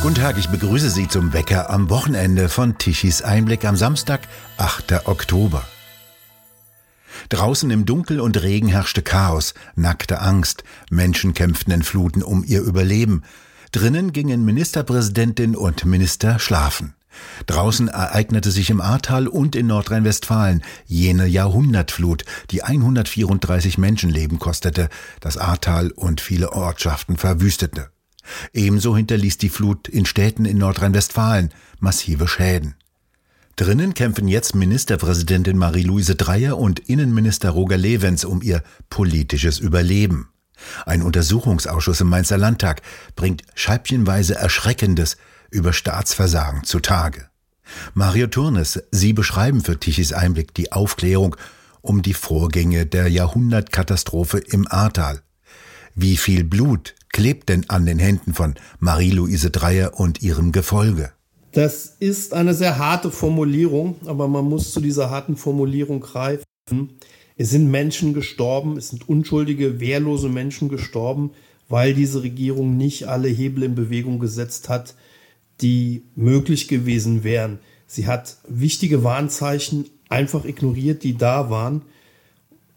Guten Tag, ich begrüße Sie zum Wecker am Wochenende von Tichys Einblick am Samstag, 8. Oktober. Draußen im Dunkel und Regen herrschte Chaos, nackte Angst, Menschen kämpften in Fluten um ihr Überleben. Drinnen gingen Ministerpräsidentin und Minister schlafen. Draußen ereignete sich im Ahrtal und in Nordrhein-Westfalen jene Jahrhundertflut, die 134 Menschenleben kostete, das Ahrtal und viele Ortschaften verwüstete. Ebenso hinterließ die Flut in Städten in Nordrhein-Westfalen massive Schäden. Drinnen kämpfen jetzt Ministerpräsidentin Marie-Louise Dreyer und Innenminister Roger Levens um ihr politisches Überleben. Ein Untersuchungsausschuss im Mainzer Landtag bringt scheibchenweise Erschreckendes über Staatsversagen zutage. Mario Turnes, Sie beschreiben für Tichys Einblick die Aufklärung um die Vorgänge der Jahrhundertkatastrophe im Ahrtal. Wie viel Blut klebt denn an den Händen von Marie-Louise Dreyer und ihrem Gefolge? Das ist eine sehr harte Formulierung, aber man muss zu dieser harten Formulierung greifen. Es sind Menschen gestorben, es sind unschuldige, wehrlose Menschen gestorben, weil diese Regierung nicht alle Hebel in Bewegung gesetzt hat, die möglich gewesen wären. Sie hat wichtige Warnzeichen einfach ignoriert, die da waren.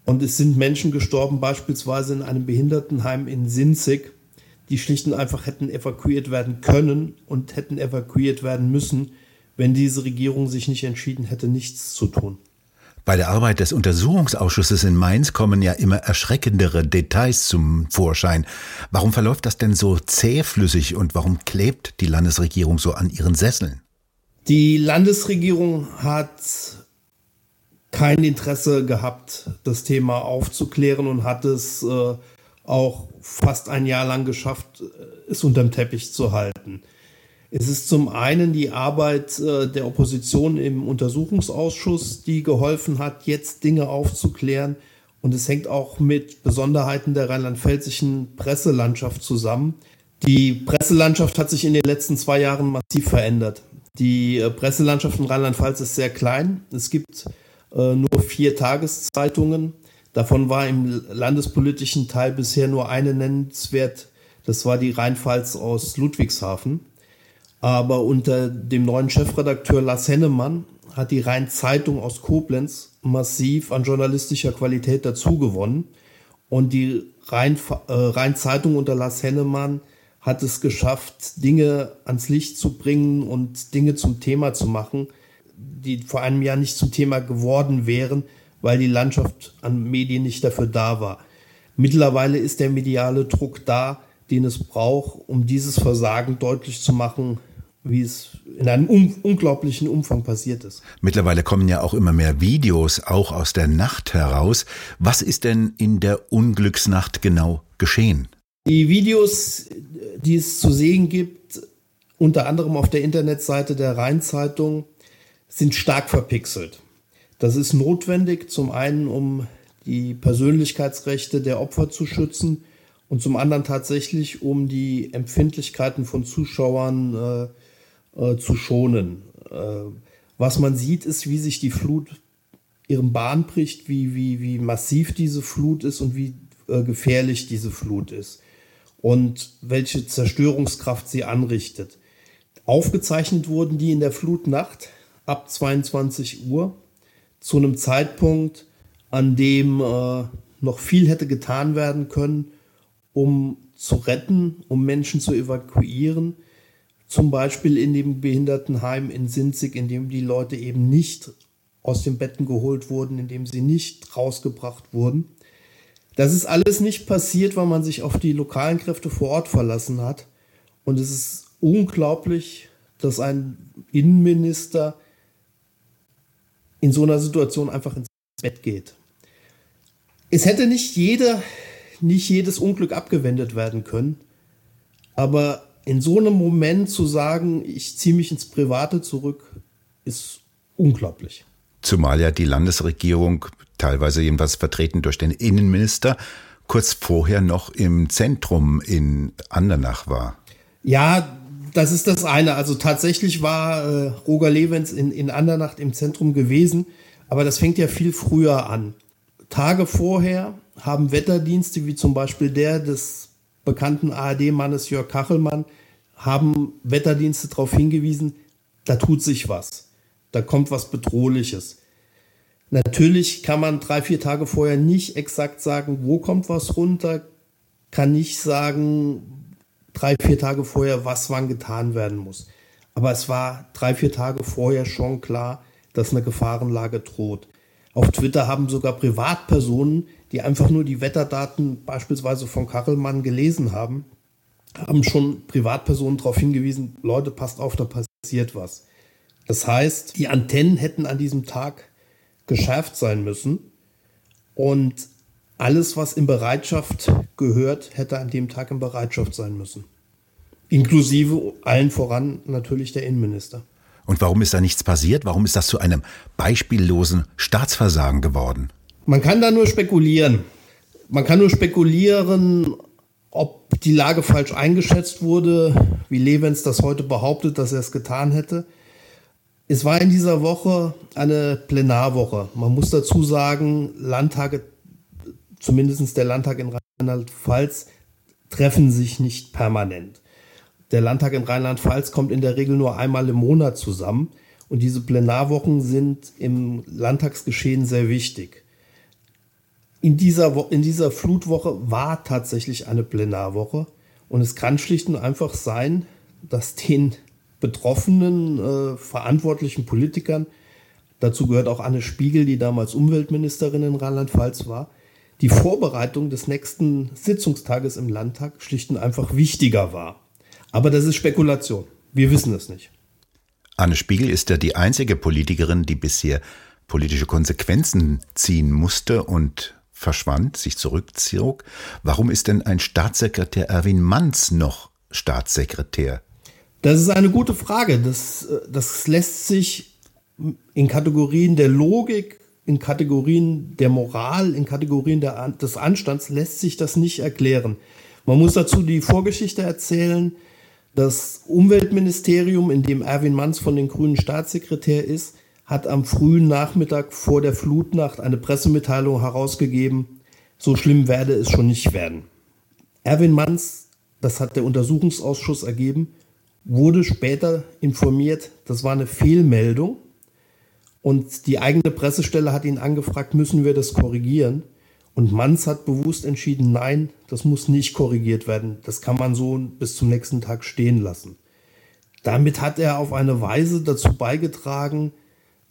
Und es sind Menschen gestorben, beispielsweise in einem Behindertenheim in Sinzig, die schlicht und einfach hätten evakuiert werden können und hätten evakuiert werden müssen, wenn diese Regierung sich nicht entschieden hätte, nichts zu tun. Bei der Arbeit des Untersuchungsausschusses in Mainz kommen ja immer erschreckendere Details zum Vorschein. Warum verläuft das denn so zähflüssig und warum klebt die Landesregierung so an ihren Sesseln? Die Landesregierung hat kein Interesse gehabt, das Thema aufzuklären und hat es äh, auch fast ein Jahr lang geschafft, es unterm Teppich zu halten. Es ist zum einen die Arbeit äh, der Opposition im Untersuchungsausschuss, die geholfen hat, jetzt Dinge aufzuklären. Und es hängt auch mit Besonderheiten der rheinland-pfälzischen Presselandschaft zusammen. Die Presselandschaft hat sich in den letzten zwei Jahren massiv verändert. Die äh, Presselandschaft in Rheinland-Pfalz ist sehr klein. Es gibt äh, nur vier Tageszeitungen. Davon war im landespolitischen Teil bisher nur eine nennenswert. Das war die Rheinpfalz aus Ludwigshafen. Aber unter dem neuen Chefredakteur Lars Hennemann hat die Rhein-Zeitung aus Koblenz massiv an journalistischer Qualität dazugewonnen. Und die Rhein-Zeitung äh, unter Lars Hennemann hat es geschafft, Dinge ans Licht zu bringen und Dinge zum Thema zu machen, die vor einem Jahr nicht zum Thema geworden wären, weil die Landschaft an Medien nicht dafür da war. Mittlerweile ist der mediale Druck da, den es braucht, um dieses Versagen deutlich zu machen, wie es in einem un unglaublichen Umfang passiert ist. Mittlerweile kommen ja auch immer mehr Videos, auch aus der Nacht heraus. Was ist denn in der Unglücksnacht genau geschehen? Die Videos, die es zu sehen gibt, unter anderem auf der Internetseite der Rheinzeitung, sind stark verpixelt. Das ist notwendig, zum einen, um die Persönlichkeitsrechte der Opfer zu schützen und zum anderen tatsächlich, um die Empfindlichkeiten von Zuschauern äh, äh, zu schonen. Äh, was man sieht, ist, wie sich die Flut ihren Bahn bricht, wie, wie, wie massiv diese Flut ist und wie äh, gefährlich diese Flut ist und welche Zerstörungskraft sie anrichtet. Aufgezeichnet wurden die in der Flutnacht ab 22 Uhr zu einem Zeitpunkt, an dem äh, noch viel hätte getan werden können, um zu retten, um Menschen zu evakuieren. Zum Beispiel in dem Behindertenheim in Sinzig, in dem die Leute eben nicht aus den Betten geholt wurden, in dem sie nicht rausgebracht wurden. Das ist alles nicht passiert, weil man sich auf die lokalen Kräfte vor Ort verlassen hat. Und es ist unglaublich, dass ein Innenminister in so einer Situation einfach ins Bett geht. Es hätte nicht jeder, nicht jedes Unglück abgewendet werden können, aber in so einem Moment zu sagen, ich ziehe mich ins Private zurück, ist unglaublich. Zumal ja die Landesregierung, teilweise jedenfalls vertreten durch den Innenminister, kurz vorher noch im Zentrum in Andernach war. Ja, das ist das eine. Also tatsächlich war äh, Roger Levens in, in Andernach im Zentrum gewesen, aber das fängt ja viel früher an. Tage vorher haben Wetterdienste, wie zum Beispiel der des bekannten ARD-Mannes Jörg Kachelmann haben Wetterdienste darauf hingewiesen, da tut sich was. Da kommt was Bedrohliches. Natürlich kann man drei, vier Tage vorher nicht exakt sagen, wo kommt was runter, kann nicht sagen, drei, vier Tage vorher, was wann getan werden muss. Aber es war drei, vier Tage vorher schon klar, dass eine Gefahrenlage droht. Auf Twitter haben sogar Privatpersonen, die einfach nur die Wetterdaten beispielsweise von Kachelmann gelesen haben, haben schon Privatpersonen darauf hingewiesen, Leute, passt auf, da passiert was. Das heißt, die Antennen hätten an diesem Tag geschärft sein müssen und alles, was in Bereitschaft gehört, hätte an dem Tag in Bereitschaft sein müssen. Inklusive allen voran natürlich der Innenminister. Und warum ist da nichts passiert? Warum ist das zu einem beispiellosen Staatsversagen geworden? Man kann da nur spekulieren. Man kann nur spekulieren, ob die Lage falsch eingeschätzt wurde, wie Levens das heute behauptet, dass er es getan hätte. Es war in dieser Woche eine Plenarwoche. Man muss dazu sagen, Landtage, zumindest der Landtag in Rheinland-Pfalz, treffen sich nicht permanent. Der Landtag in Rheinland-Pfalz kommt in der Regel nur einmal im Monat zusammen. Und diese Plenarwochen sind im Landtagsgeschehen sehr wichtig. In dieser, in dieser Flutwoche war tatsächlich eine Plenarwoche. Und es kann schlicht und einfach sein, dass den betroffenen äh, verantwortlichen Politikern, dazu gehört auch Anne Spiegel, die damals Umweltministerin in Rheinland-Pfalz war, die Vorbereitung des nächsten Sitzungstages im Landtag schlicht und einfach wichtiger war. Aber das ist Spekulation. Wir wissen es nicht. Anne Spiegel ist ja die einzige Politikerin, die bisher politische Konsequenzen ziehen musste und verschwand, sich zurückzog. Warum ist denn ein Staatssekretär Erwin Manz noch Staatssekretär? Das ist eine gute Frage. Das, äh, das lässt sich in Kategorien der Logik, in Kategorien der Moral, in Kategorien der, des Anstands lässt sich das nicht erklären. Man muss dazu die Vorgeschichte erzählen. Das Umweltministerium, in dem Erwin Manz von den Grünen Staatssekretär ist, hat am frühen Nachmittag vor der Flutnacht eine Pressemitteilung herausgegeben, so schlimm werde es schon nicht werden. Erwin Manz, das hat der Untersuchungsausschuss ergeben, wurde später informiert, das war eine Fehlmeldung. Und die eigene Pressestelle hat ihn angefragt, müssen wir das korrigieren? Und Manz hat bewusst entschieden, nein, das muss nicht korrigiert werden. Das kann man so bis zum nächsten Tag stehen lassen. Damit hat er auf eine Weise dazu beigetragen,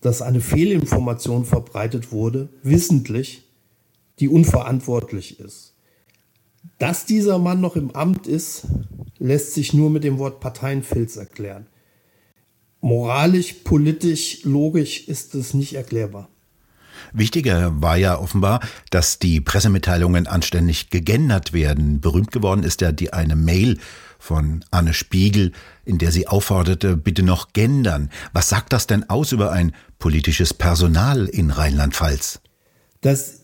dass eine Fehlinformation verbreitet wurde, wissentlich, die unverantwortlich ist. Dass dieser Mann noch im Amt ist, lässt sich nur mit dem Wort Parteienfilz erklären. Moralisch, politisch, logisch ist es nicht erklärbar. Wichtiger war ja offenbar, dass die Pressemitteilungen anständig gegendert werden. Berühmt geworden ist ja die eine Mail von Anne Spiegel, in der sie aufforderte, bitte noch gendern. Was sagt das denn aus über ein politisches Personal in Rheinland-Pfalz? Das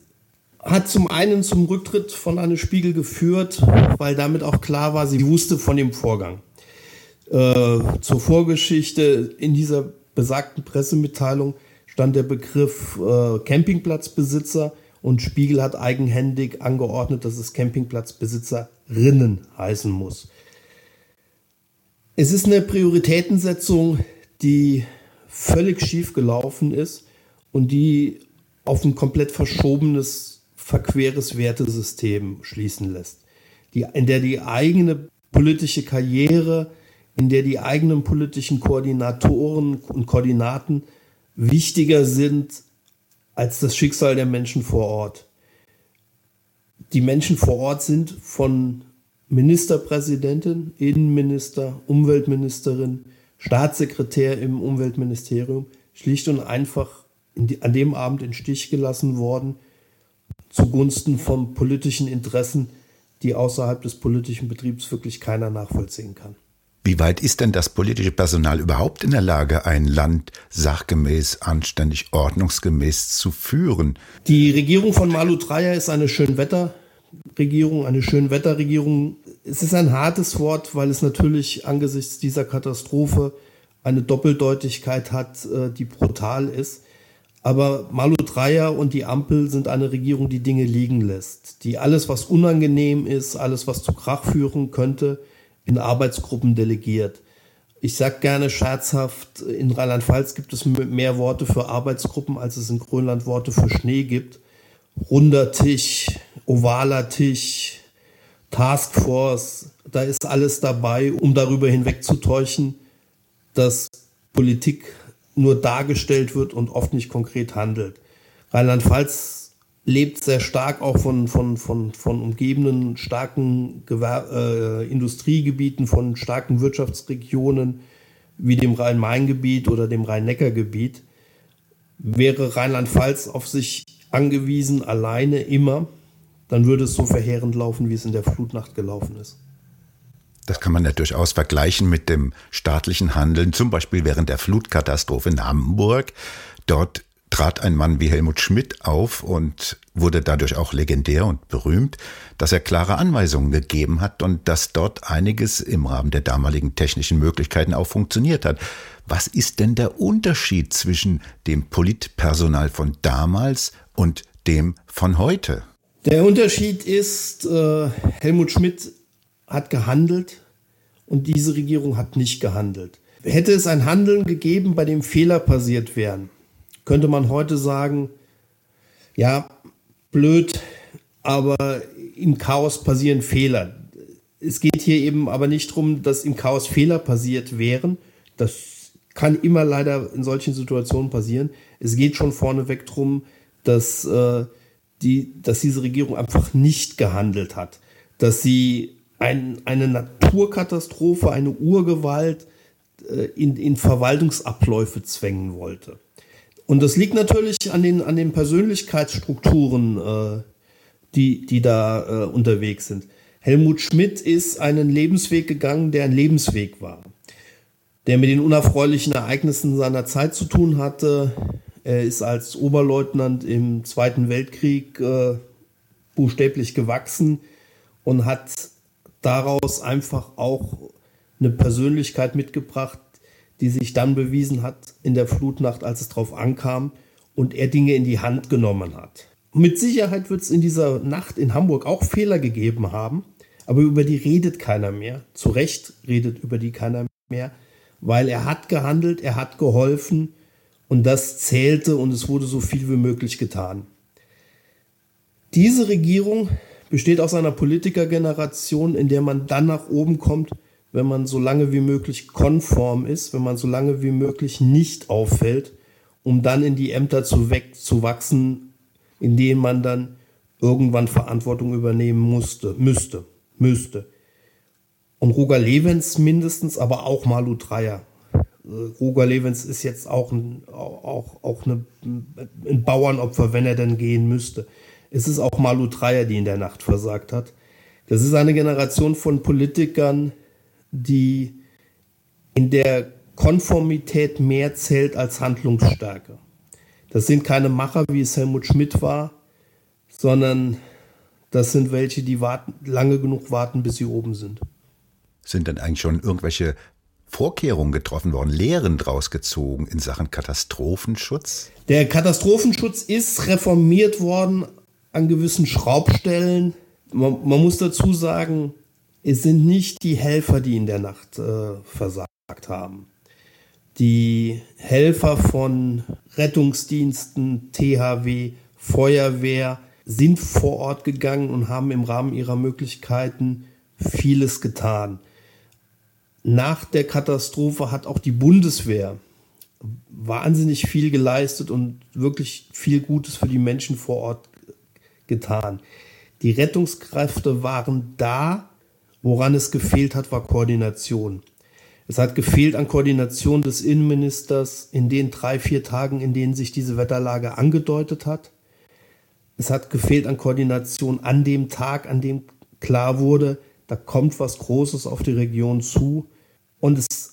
hat zum einen zum Rücktritt von Anne Spiegel geführt, weil damit auch klar war, sie wusste von dem Vorgang. Äh, zur Vorgeschichte in dieser besagten Pressemitteilung stand der Begriff äh, Campingplatzbesitzer und Spiegel hat eigenhändig angeordnet, dass es Campingplatzbesitzerinnen heißen muss. Es ist eine Prioritätensetzung, die völlig schief gelaufen ist und die auf ein komplett verschobenes, verqueres Wertesystem schließen lässt, die, in der die eigene politische Karriere, in der die eigenen politischen Koordinatoren und Koordinaten wichtiger sind als das Schicksal der Menschen vor Ort. Die Menschen vor Ort sind von Ministerpräsidentin, Innenminister, Umweltministerin, Staatssekretär im Umweltministerium schlicht und einfach die, an dem Abend in Stich gelassen worden zugunsten von politischen Interessen, die außerhalb des politischen Betriebs wirklich keiner nachvollziehen kann. Wie weit ist denn das politische Personal überhaupt in der Lage, ein Land sachgemäß, anständig, ordnungsgemäß zu führen? Die Regierung von Malu Dreyer ist eine Schönwetterregierung, eine Schönwetterregierung. Es ist ein hartes Wort, weil es natürlich angesichts dieser Katastrophe eine Doppeldeutigkeit hat, äh, die brutal ist. Aber Malu Dreyer und die Ampel sind eine Regierung, die Dinge liegen lässt, die alles, was unangenehm ist, alles, was zu Krach führen könnte, in Arbeitsgruppen delegiert. Ich sage gerne scherzhaft, in Rheinland-Pfalz gibt es mehr Worte für Arbeitsgruppen, als es in Grönland Worte für Schnee gibt. Runder Tisch, ovaler Tisch, Taskforce, da ist alles dabei, um darüber hinwegzutäuschen, dass Politik nur dargestellt wird und oft nicht konkret handelt. Rheinland-Pfalz lebt sehr stark auch von, von, von, von umgebenden starken Gewer äh, Industriegebieten, von starken Wirtschaftsregionen wie dem Rhein-Main-Gebiet oder dem Rhein-Neckar-Gebiet. Wäre Rheinland-Pfalz auf sich angewiesen, alleine immer, dann würde es so verheerend laufen, wie es in der Flutnacht gelaufen ist. Das kann man ja durchaus vergleichen mit dem staatlichen Handeln, zum Beispiel während der Flutkatastrophe in Hamburg. Dort trat ein Mann wie Helmut Schmidt auf und wurde dadurch auch legendär und berühmt, dass er klare Anweisungen gegeben hat und dass dort einiges im Rahmen der damaligen technischen Möglichkeiten auch funktioniert hat. Was ist denn der Unterschied zwischen dem Politpersonal von damals und dem von heute? Der Unterschied ist, äh, Helmut Schmidt hat gehandelt und diese Regierung hat nicht gehandelt. Hätte es ein Handeln gegeben, bei dem Fehler passiert wären, könnte man heute sagen, ja, blöd, aber im Chaos passieren Fehler. Es geht hier eben aber nicht darum, dass im Chaos Fehler passiert wären. Das kann immer leider in solchen Situationen passieren. Es geht schon vorneweg darum, dass, äh, die, dass diese Regierung einfach nicht gehandelt hat. Dass sie ein, eine Naturkatastrophe, eine Urgewalt äh, in, in Verwaltungsabläufe zwängen wollte. Und das liegt natürlich an den, an den Persönlichkeitsstrukturen, äh, die, die da äh, unterwegs sind. Helmut Schmidt ist einen Lebensweg gegangen, der ein Lebensweg war, der mit den unerfreulichen Ereignissen seiner Zeit zu tun hatte. Er ist als Oberleutnant im Zweiten Weltkrieg äh, buchstäblich gewachsen und hat daraus einfach auch eine Persönlichkeit mitgebracht, die sich dann bewiesen hat in der Flutnacht, als es drauf ankam und er Dinge in die Hand genommen hat. Mit Sicherheit wird es in dieser Nacht in Hamburg auch Fehler gegeben haben, aber über die redet keiner mehr. Zu Recht redet über die keiner mehr, weil er hat gehandelt, er hat geholfen und das zählte und es wurde so viel wie möglich getan. Diese Regierung besteht aus einer Politikergeneration, in der man dann nach oben kommt, wenn man so lange wie möglich konform ist, wenn man so lange wie möglich nicht auffällt, um dann in die Ämter zu, zu wachsen, in denen man dann irgendwann Verantwortung übernehmen musste, müsste, müsste. Und Roger Levens mindestens, aber auch Malu Dreyer. Roger Levens ist jetzt auch ein, auch, auch eine, ein Bauernopfer, wenn er denn gehen müsste. Es ist auch Malu Dreyer, die in der Nacht versagt hat. Das ist eine Generation von Politikern, die in der Konformität mehr zählt als Handlungsstärke. Das sind keine Macher, wie es Helmut Schmidt war, sondern das sind welche, die warten, lange genug warten, bis sie oben sind. Sind denn eigentlich schon irgendwelche Vorkehrungen getroffen worden, Lehren draus gezogen in Sachen Katastrophenschutz? Der Katastrophenschutz ist reformiert worden an gewissen Schraubstellen. Man, man muss dazu sagen, es sind nicht die Helfer, die in der Nacht äh, versagt haben. Die Helfer von Rettungsdiensten, THW, Feuerwehr sind vor Ort gegangen und haben im Rahmen ihrer Möglichkeiten vieles getan. Nach der Katastrophe hat auch die Bundeswehr wahnsinnig viel geleistet und wirklich viel Gutes für die Menschen vor Ort getan. Die Rettungskräfte waren da, Woran es gefehlt hat, war Koordination. Es hat gefehlt an Koordination des Innenministers in den drei, vier Tagen, in denen sich diese Wetterlage angedeutet hat. Es hat gefehlt an Koordination an dem Tag, an dem klar wurde, da kommt was Großes auf die Region zu. Und es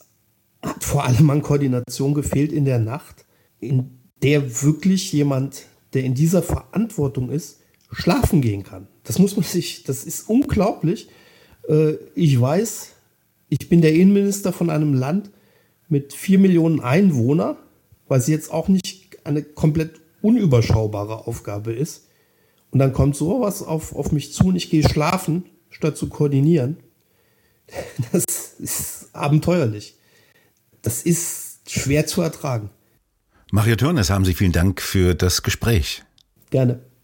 hat vor allem an Koordination gefehlt in der Nacht, in der wirklich jemand, der in dieser Verantwortung ist, schlafen gehen kann. Das muss man sich, das ist unglaublich. Äh, ich weiß, ich bin der Innenminister von einem Land mit vier Millionen Einwohnern, was jetzt auch nicht eine komplett unüberschaubare Aufgabe ist. Und dann kommt sowas auf, auf mich zu und ich gehe schlafen, statt zu koordinieren. Das ist abenteuerlich. Das ist schwer zu ertragen. Mario Törnes, haben Sie vielen Dank für das Gespräch. Gerne.